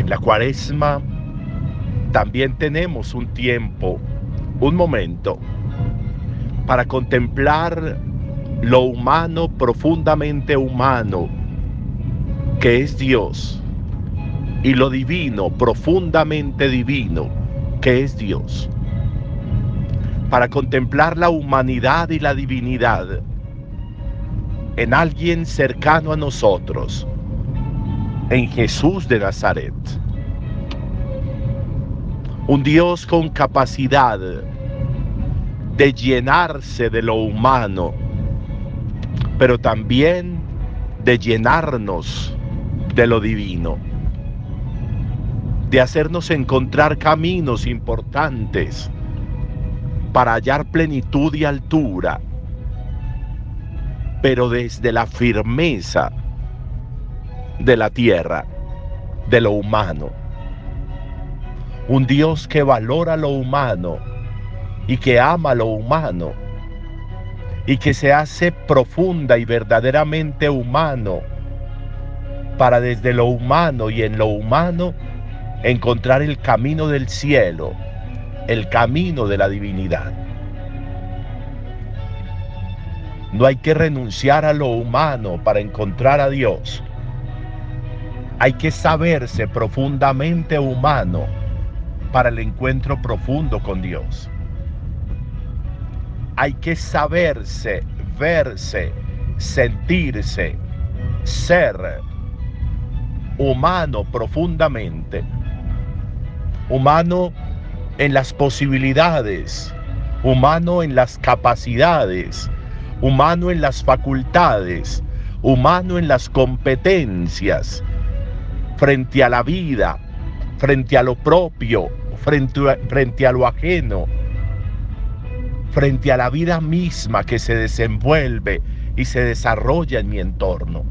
en la cuaresma también tenemos un tiempo, un momento, para contemplar lo humano, profundamente humano, que es Dios, y lo divino, profundamente divino, que es Dios. Para contemplar la humanidad y la divinidad en alguien cercano a nosotros, en Jesús de Nazaret. Un Dios con capacidad de llenarse de lo humano, pero también de llenarnos de lo divino, de hacernos encontrar caminos importantes para hallar plenitud y altura, pero desde la firmeza de la tierra, de lo humano. Un Dios que valora lo humano y que ama lo humano y que se hace profunda y verdaderamente humano para desde lo humano y en lo humano encontrar el camino del cielo, el camino de la divinidad. No hay que renunciar a lo humano para encontrar a Dios. Hay que saberse profundamente humano para el encuentro profundo con Dios. Hay que saberse, verse, sentirse, ser humano profundamente. Humano en las posibilidades, humano en las capacidades, humano en las facultades, humano en las competencias, frente a la vida, frente a lo propio, frente a, lo ajeno, frente a la vida misma que se desenvuelve y se desarrolla en mi entorno.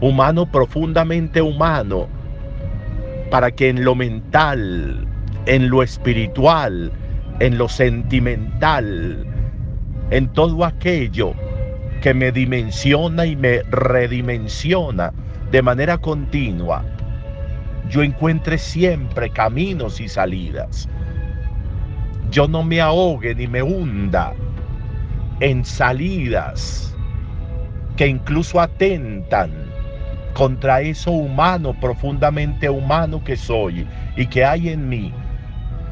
Humano profundamente humano, para que en lo mental, en lo espiritual, en lo sentimental, en todo aquello que me dimensiona y me redimensiona, de manera continua, yo encuentre siempre caminos y salidas. Yo no me ahogue ni me hunda en salidas que incluso atentan contra eso humano, profundamente humano que soy y que hay en mí,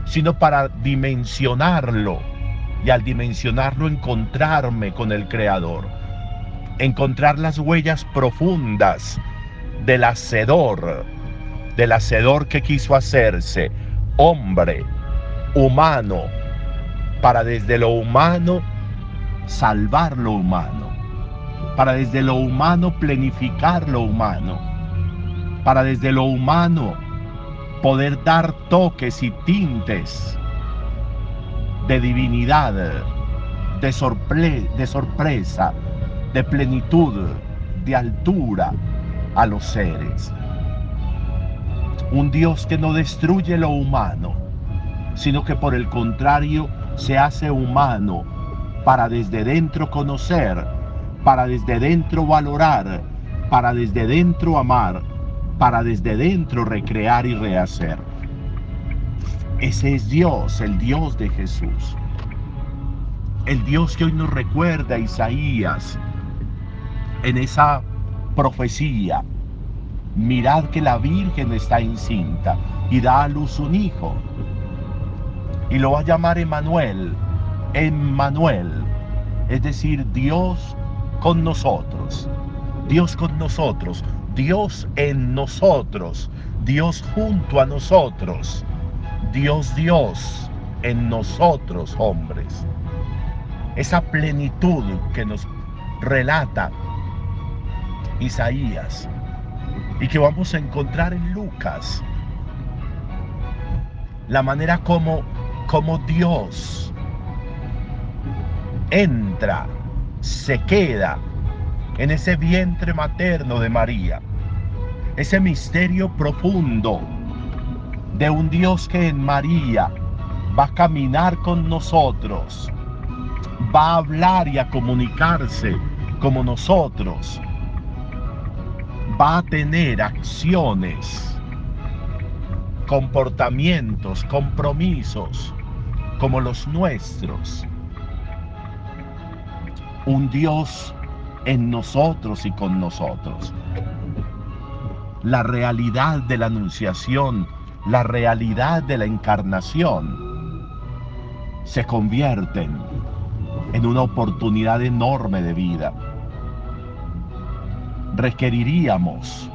sino para dimensionarlo y al dimensionarlo encontrarme con el Creador, encontrar las huellas profundas del hacedor, del hacedor que quiso hacerse hombre, humano, para desde lo humano salvar lo humano, para desde lo humano plenificar lo humano, para desde lo humano poder dar toques y tintes de divinidad, de, de sorpresa, de plenitud, de altura, a los seres. Un Dios que no destruye lo humano, sino que por el contrario se hace humano para desde dentro conocer, para desde dentro valorar, para desde dentro amar, para desde dentro recrear y rehacer. Ese es Dios, el Dios de Jesús. El Dios que hoy nos recuerda Isaías en esa profecía. Mirad que la Virgen está encinta y da a luz un hijo. Y lo va a llamar Emanuel, Emmanuel, es decir, Dios con nosotros, Dios con nosotros, Dios en nosotros, Dios junto a nosotros, Dios Dios en nosotros hombres. Esa plenitud que nos relata Isaías y que vamos a encontrar en Lucas. La manera como, como Dios entra, se queda en ese vientre materno de María. Ese misterio profundo de un Dios que en María va a caminar con nosotros, va a hablar y a comunicarse como nosotros, va a tener acciones, comportamientos, compromisos como los nuestros. Un Dios en nosotros y con nosotros. La realidad de la anunciación, la realidad de la encarnación, se convierten en una oportunidad enorme de vida. Requeriríamos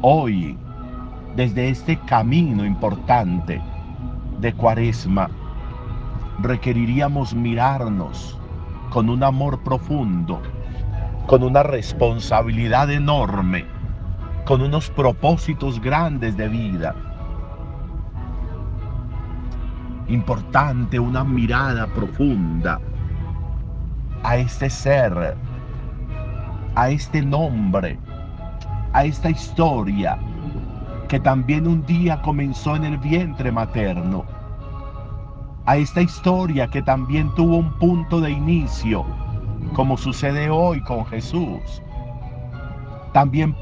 hoy, desde este camino importante de cuaresma, requeriríamos mirarnos con un amor profundo, con una responsabilidad enorme, con unos propósitos grandes de vida. Importante una mirada profunda a este ser, a este nombre, a esta historia que también un día comenzó en el vientre materno, a esta historia que también tuvo un punto de inicio, como sucede hoy con Jesús. También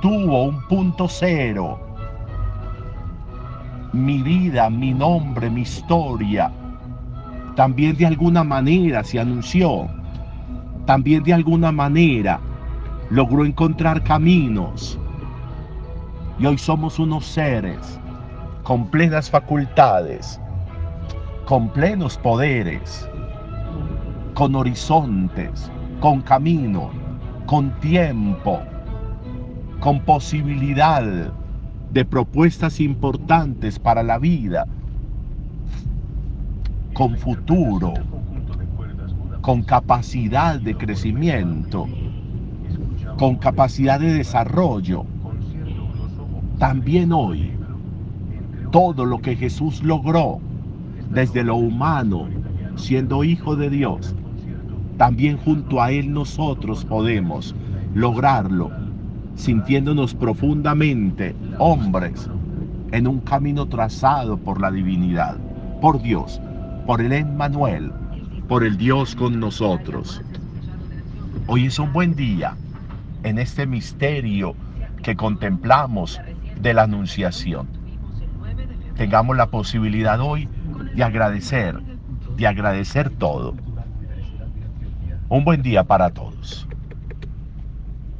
tuvo un punto cero. Mi vida, mi nombre, mi historia, también de alguna manera se anunció, también de alguna manera logró encontrar caminos. Y hoy somos unos seres con plenas facultades, con plenos poderes, con horizontes, con camino, con tiempo, con posibilidad de propuestas importantes para la vida con futuro, con capacidad de crecimiento, con capacidad de desarrollo. También hoy, todo lo que Jesús logró desde lo humano, siendo hijo de Dios, también junto a Él nosotros podemos lograrlo, sintiéndonos profundamente hombres en un camino trazado por la divinidad, por Dios, por el Emmanuel, por el Dios con nosotros. Hoy es un buen día en este misterio que contemplamos de la Anunciación. Tengamos la posibilidad hoy de agradecer, de agradecer todo. Un buen día para todos.